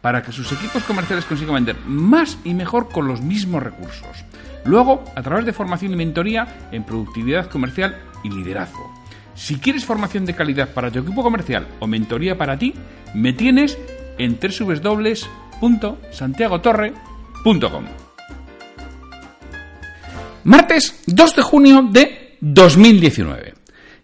para que sus equipos comerciales consigan vender más y mejor con los mismos recursos. Luego, a través de formación y mentoría en productividad comercial y liderazgo. Si quieres formación de calidad para tu equipo comercial o mentoría para ti, me tienes en www.santiagotorre.com. Martes 2 de junio de 2019.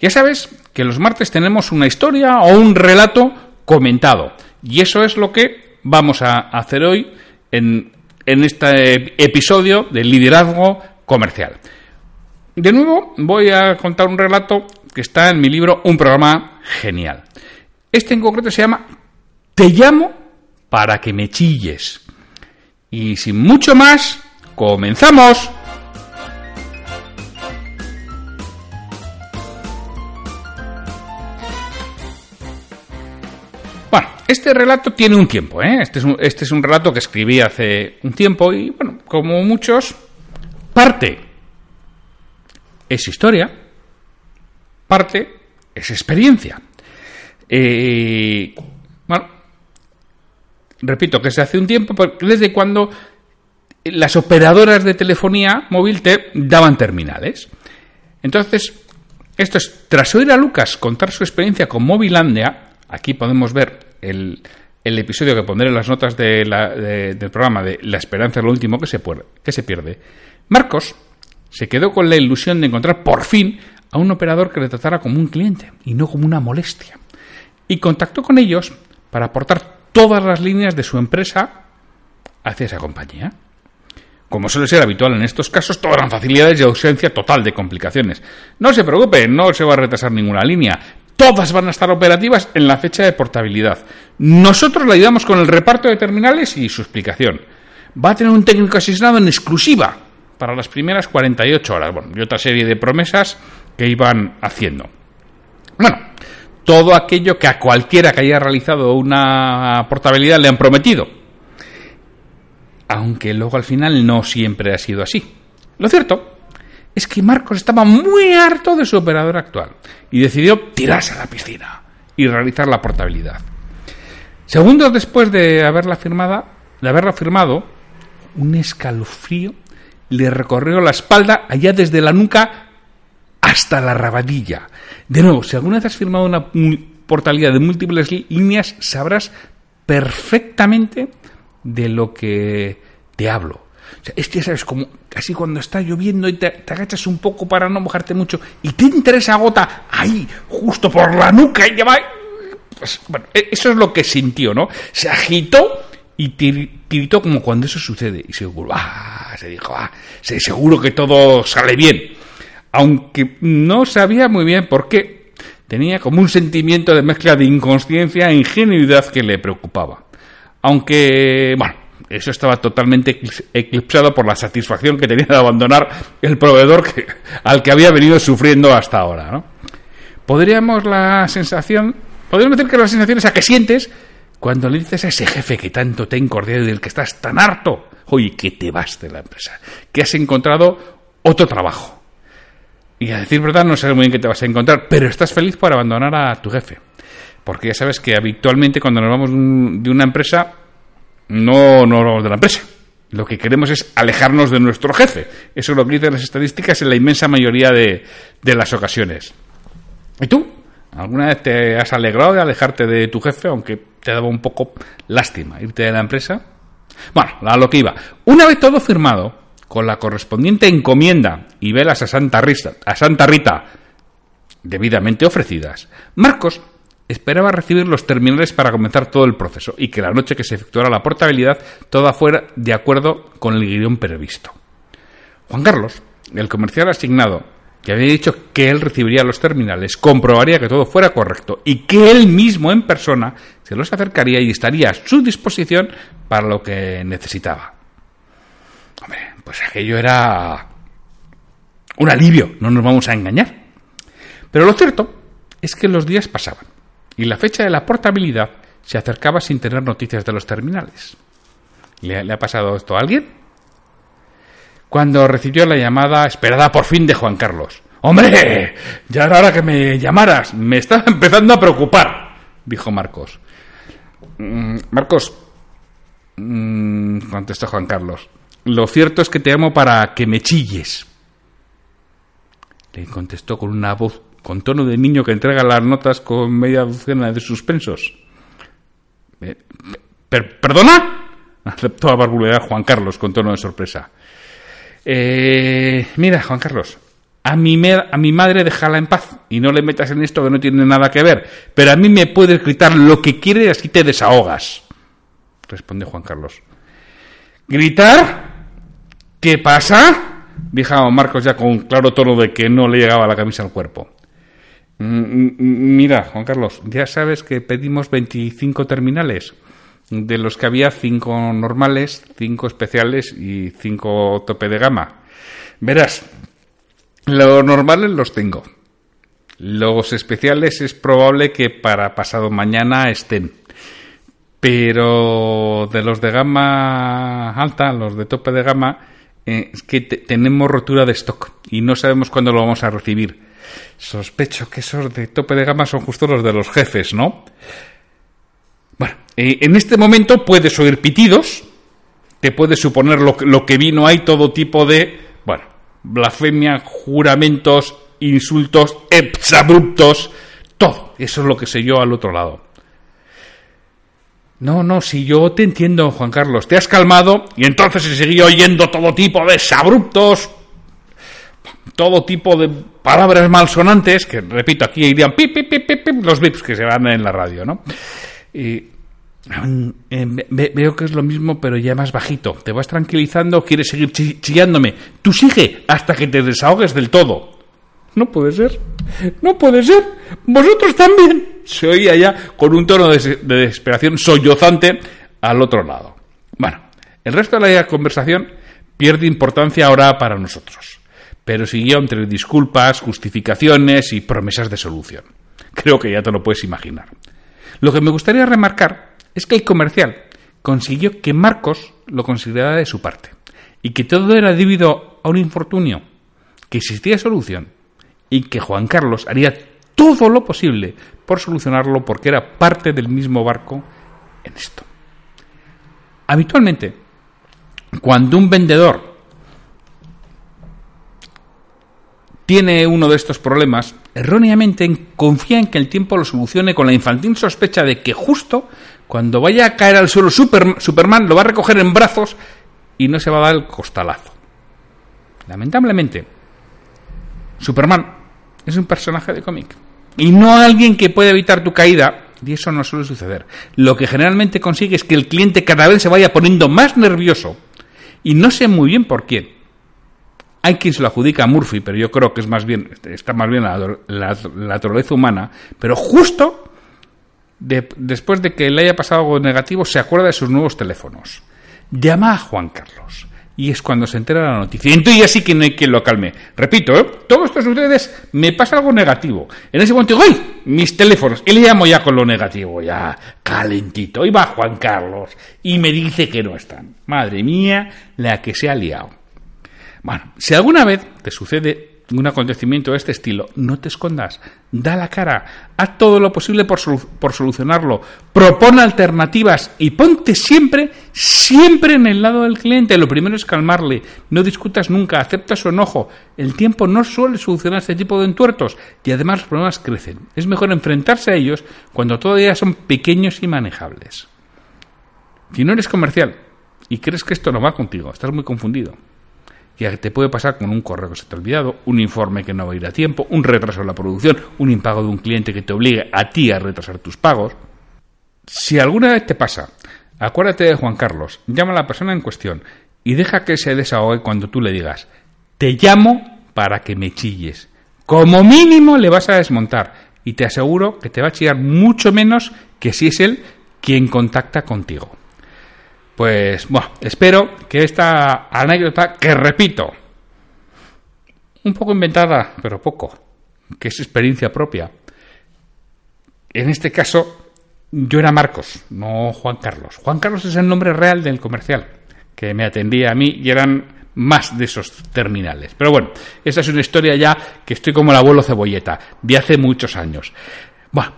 Ya sabes que los martes tenemos una historia o un relato comentado. Y eso es lo que vamos a hacer hoy en, en este episodio de liderazgo comercial. De nuevo voy a contar un relato que está en mi libro Un programa genial. Este en concreto se llama Te llamo para que me chilles. Y sin mucho más, comenzamos. Este relato tiene un tiempo, ¿eh? Este es un, este es un relato que escribí hace un tiempo y, bueno, como muchos, parte es historia, parte es experiencia. Eh, bueno, repito que es hace un tiempo, desde cuando las operadoras de telefonía móvil te daban terminales. Entonces, esto es, tras oír a Lucas contar su experiencia con Movilandia, Aquí podemos ver el, episodio que pondré en las notas del programa de La esperanza es lo último que se, que se pierde. Marcos se quedó con la ilusión de encontrar por fin a un operador que le tratara como un cliente y no como una molestia. Y contactó con ellos para aportar todas las líneas de su empresa hacia esa compañía. Como suele ser habitual en estos casos, todas las facilidades y ausencia total de complicaciones. No se preocupe, no se va a retrasar ninguna línea todas van a estar operativas en la fecha de portabilidad. Nosotros le ayudamos con el reparto de terminales y su explicación. Va a tener un técnico asignado en exclusiva para las primeras 48 horas. Bueno, y otra serie de promesas que iban haciendo. Bueno, todo aquello que a cualquiera que haya realizado una portabilidad le han prometido. Aunque luego al final no siempre ha sido así. Lo cierto es que Marcos estaba muy harto de su operador actual y decidió tirarse a la piscina y realizar la portabilidad. Segundos después de haberla, firmada, de haberla firmado, un escalofrío le recorrió la espalda allá desde la nuca hasta la rabadilla. De nuevo, si alguna vez has firmado una portabilidad de múltiples líneas, sabrás perfectamente de lo que te hablo. Es que, ¿sabes? Como casi cuando está lloviendo y te, agachas un poco para no mojarte mucho y te entra esa gota ahí, justo por la nuca y ya va. Pues, bueno, e, eso es lo que sintió, ¿no? Se agitó y tiritó como cuando eso sucede. Y seguro, ah, se dijo, ah, seguro que todo sale bien. Aunque no sabía muy bien por qué. Tenía como un sentimiento de mezcla de inconsciencia e ingenuidad que le preocupaba. Aunque, bueno, eso estaba totalmente eclipsado por la satisfacción que tenía de abandonar el proveedor al que había venido sufriendo hasta ahora. ¿no? Podríamos la sensación, podríamos decir que la sensación esa que sientes cuando le dices a ese jefe que tanto te ha y del que estás tan harto, oye, que te vas de la empresa, que has encontrado otro trabajo. Y a decir verdad, no sabes muy bien qué te vas a encontrar, pero estás feliz por abandonar a tu jefe. Porque ya sabes que habitualmente cuando nos vamos de una empresa no, no de la empresa, Lo que queremos es alejarnos de nuestro jefe. Eso es lo que dicen las estadísticas en la inmensa mayoría de, de las ocasiones. ¿Y tú? ¿Alguna vez te has alegrado de alejarte de tu jefe, aunque te daba un poco lástima irte de la empresa? Bueno, a lo que iba. Una vez todo firmado, con la correspondiente encomienda y velas a Santa a Santa Rita debidamente ofrecidas, Marcos esperaba recibir los terminales para comenzar todo el proceso y que la noche que se efectuara la portabilidad toda fuera de acuerdo con el guion previsto. Juan Carlos, el comercial asignado, que había dicho que él recibiría los terminales, comprobaría que todo fuera correcto y que él mismo en persona se los acercaría y estaría a su disposición para lo que necesitaba. Hombre, pues aquello era un alivio, no nos vamos a engañar. Pero lo cierto es que los días pasaban y la fecha de la portabilidad se acercaba sin tener noticias de los terminales. ¿Le, ha pasado esto a alguien? cuando recibió la llamada esperada por fin de Juan Carlos. ¡Hombre! Ya era hora que me llamaras. Me estaba empezando a preocupar, dijo Marcos. Mm, Marcos, mm, contestó Juan Carlos. Lo cierto es que te llamo para que me chilles. Le contestó con una voz con tono de niño que entrega las notas con media docena de suspensos. Eh, ¿Perdona? aceptó a barbulear Juan Carlos con tono de sorpresa. Eh, mira, Juan Carlos, a mi, a mi madre déjala en paz y no le metas en esto que no tiene nada que ver. Pero a mí me puedes gritar lo que quieres y así te desahogas. Responde Juan Carlos. ¿Gritar? ¿Qué pasa? Dijo Marcos ya con claro tono de que no le llegaba la camisa al cuerpo. Mm, mm, mira, Juan Carlos, ya sabes que pedimos 25 terminales de los que había cinco normales, cinco especiales y cinco tope de gama. Verás, los normales los tengo. Los especiales es probable que para pasado mañana estén. Pero de los de gama alta, los de tope de gama, eh, es que tenemos rotura de stock y no sabemos cuándo lo vamos a recibir. Sospecho que esos de tope de gama son justo los de los jefes, ¿no? Bueno, en este momento puedes oír pitidos, te puedes suponer lo, que vino ahí, todo tipo de, bueno, blasfemia, juramentos, insultos, exabruptos, todo. Eso es lo que sé yo al otro lado. No, no, si yo te entiendo, Juan Carlos, te has calmado y entonces se seguía oyendo todo tipo de exabruptos, todo tipo de palabras malsonantes, que repito, aquí irían pip, pip, pip, pip, los bips que se van en la radio, ¿no? Y eh, veo que es lo mismo, pero ya más bajito. ¿Te vas tranquilizando quieres seguir chillándome? Tú sigue hasta que te desahogues del todo. No puede ser. No puede ser. Vosotros también. Se oía ya con un tono de, desesperación sollozante al otro lado. Bueno, el resto de la conversación pierde importancia ahora para nosotros. Pero siguió entre disculpas, justificaciones y promesas de solución. Creo que ya te lo puedes imaginar. Lo que me gustaría remarcar es que el comercial consiguió que Marcos lo considerara de su parte y que todo era debido a un infortunio, que existía solución y que Juan Carlos haría todo lo posible por solucionarlo porque era parte del mismo barco en esto. Habitualmente, cuando un vendedor tiene uno de estos problemas, erróneamente confía en que el tiempo lo solucione con la infantil sospecha de que justo cuando vaya a caer al suelo Superman lo va a recoger en brazos y no se va a dar el costalazo. Lamentablemente, Superman es un personaje de cómic y no alguien que puede evitar tu caída y eso no suele suceder. Lo que generalmente consigue es que el cliente cada vez se vaya poniendo más nervioso y no sé muy bien por quién hay quien se lo adjudica a Murphy, pero yo creo que es más bien, está más bien la, la, naturaleza humana. Pero justo después de que le haya pasado algo negativo, se acuerda de sus nuevos teléfonos. Llama a Juan Carlos. Y es cuando se entera la noticia. Y entonces ya sí que no hay quien lo calme. Repito, ¿eh? todo esto ustedes me pasa algo negativo. En ese momento, ¡ay! Mis teléfonos. Y le llamo ya con lo negativo, ya calentito. Y va Juan Carlos y me dice que no están. Madre mía, la que se ha liado. Bueno, si alguna vez te sucede un acontecimiento de este estilo, no te escondas, da la cara, haz todo lo posible por, por solucionarlo, propone alternativas y ponte siempre, siempre en el lado del cliente. Lo primero es calmarle, no discutas nunca, acepta su enojo. El tiempo no suele solucionar este tipo de entuertos y además los problemas crecen. Es mejor enfrentarse a ellos cuando todavía son pequeños y manejables. Si no eres comercial y crees que esto no va contigo, estás muy confundido que te puede pasar con un correo que se te ha olvidado, un informe que no va a ir a tiempo, un retraso en la producción, un impago de un cliente que te obligue a ti a retrasar tus pagos. Si alguna vez te pasa, acuérdate de Juan Carlos, llama a la persona en cuestión y deja que se desahogue cuando tú le digas, te llamo para que me chilles. Como mínimo le vas a desmontar y te aseguro que te va a chillar mucho menos que si es él quien contacta contigo. Pues bueno, espero que esta anécdota, que repito, un poco inventada, pero poco, que es experiencia propia. En este caso, yo era Marcos, no Juan Carlos. Juan Carlos es el nombre real del comercial, que me atendía a mí y eran más de esos terminales. Pero bueno, esa es una historia ya que estoy como el abuelo cebolleta, de hace muchos años. Bueno,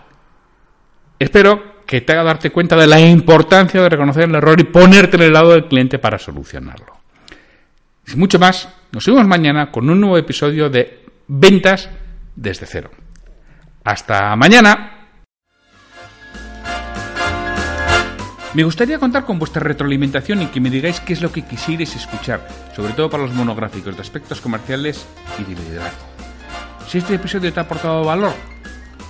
espero que te haga darte cuenta de la importancia de reconocer el error y ponerte en el lado del cliente para solucionarlo. Sin mucho más, nos vemos mañana con un nuevo episodio de Ventas desde cero. Hasta mañana. Me gustaría contar con vuestra retroalimentación y que me digáis qué es lo que quisierais escuchar, sobre todo para los monográficos de aspectos comerciales y de liderazgo. Si este episodio te ha aportado valor,